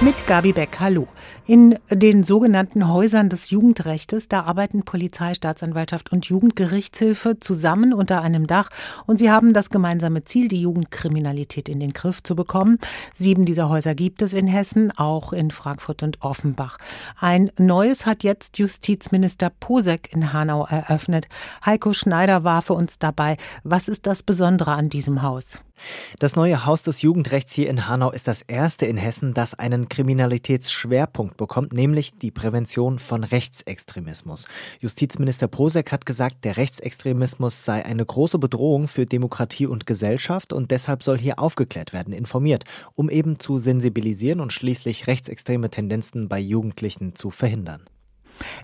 Mit Gabi Beck, hallo. In den sogenannten Häusern des Jugendrechtes, da arbeiten Polizei, Staatsanwaltschaft und Jugendgerichtshilfe zusammen unter einem Dach und sie haben das gemeinsame Ziel, die Jugendkriminalität in den Griff zu bekommen. Sieben dieser Häuser gibt es in Hessen, auch in Frankfurt und Offenbach. Ein neues hat jetzt Justizminister Posek in Hanau eröffnet. Heiko Schneider war für uns dabei. Was ist das Besondere an diesem Haus? Das neue Haus des Jugendrechts hier in Hanau ist das erste in Hessen, das einen Kriminalitätsschwerpunkt bekommt, nämlich die Prävention von Rechtsextremismus. Justizminister Posek hat gesagt, der Rechtsextremismus sei eine große Bedrohung für Demokratie und Gesellschaft und deshalb soll hier aufgeklärt werden, informiert, um eben zu sensibilisieren und schließlich rechtsextreme Tendenzen bei Jugendlichen zu verhindern.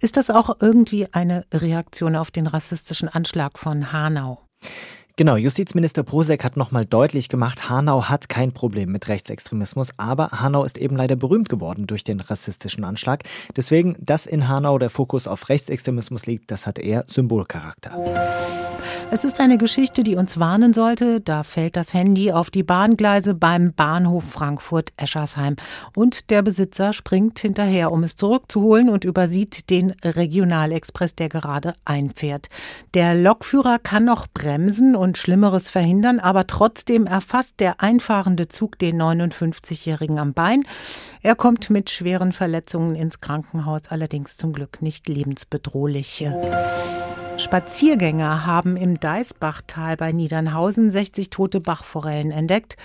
Ist das auch irgendwie eine Reaktion auf den rassistischen Anschlag von Hanau? Genau, Justizminister Prosek hat nochmal deutlich gemacht, Hanau hat kein Problem mit Rechtsextremismus, aber Hanau ist eben leider berühmt geworden durch den rassistischen Anschlag. Deswegen, dass in Hanau der Fokus auf Rechtsextremismus liegt, das hat eher Symbolcharakter. Es ist eine Geschichte, die uns warnen sollte. Da fällt das Handy auf die Bahngleise beim Bahnhof Frankfurt-Eschersheim. Und der Besitzer springt hinterher, um es zurückzuholen und übersieht den Regionalexpress, der gerade einfährt. Der Lokführer kann noch bremsen und Schlimmeres verhindern, aber trotzdem erfasst der einfahrende Zug den 59-Jährigen am Bein. Er kommt mit schweren Verletzungen ins Krankenhaus, allerdings zum Glück nicht lebensbedrohlich. Spaziergänger haben im Deisbachtal bei Niedernhausen 60 tote Bachforellen entdeckt.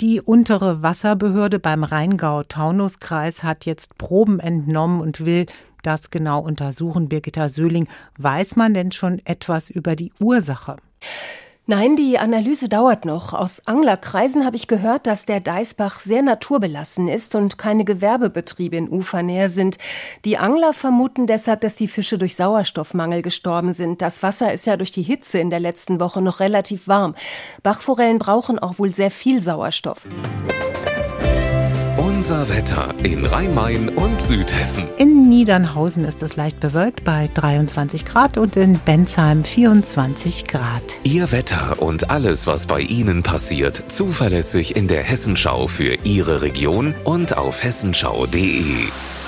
Die untere Wasserbehörde beim Rheingau-Taunus-Kreis hat jetzt Proben entnommen und will das genau untersuchen. Birgitta Söhling, weiß man denn schon etwas über die Ursache? Nein, die Analyse dauert noch. Aus Anglerkreisen habe ich gehört, dass der Deisbach sehr naturbelassen ist und keine Gewerbebetriebe in Ufernähe sind. Die Angler vermuten deshalb, dass die Fische durch Sauerstoffmangel gestorben sind. Das Wasser ist ja durch die Hitze in der letzten Woche noch relativ warm. Bachforellen brauchen auch wohl sehr viel Sauerstoff. Unser Wetter in Rhein-Main und Südhessen. In Niedernhausen ist es leicht bewölkt bei 23 Grad und in Bensheim 24 Grad. Ihr Wetter und alles, was bei Ihnen passiert, zuverlässig in der Hessenschau für Ihre Region und auf hessenschau.de.